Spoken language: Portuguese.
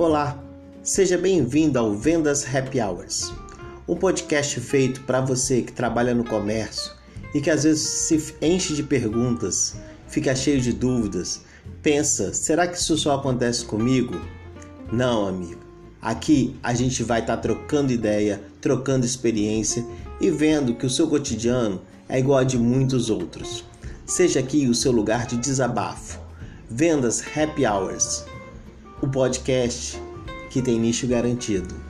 Olá, seja bem-vindo ao Vendas Happy Hours, um podcast feito para você que trabalha no comércio e que às vezes se enche de perguntas, fica cheio de dúvidas, pensa: será que isso só acontece comigo? Não, amigo. Aqui a gente vai estar tá trocando ideia, trocando experiência e vendo que o seu cotidiano é igual a de muitos outros. Seja aqui o seu lugar de desabafo. Vendas Happy Hours, o podcast que tem nicho garantido.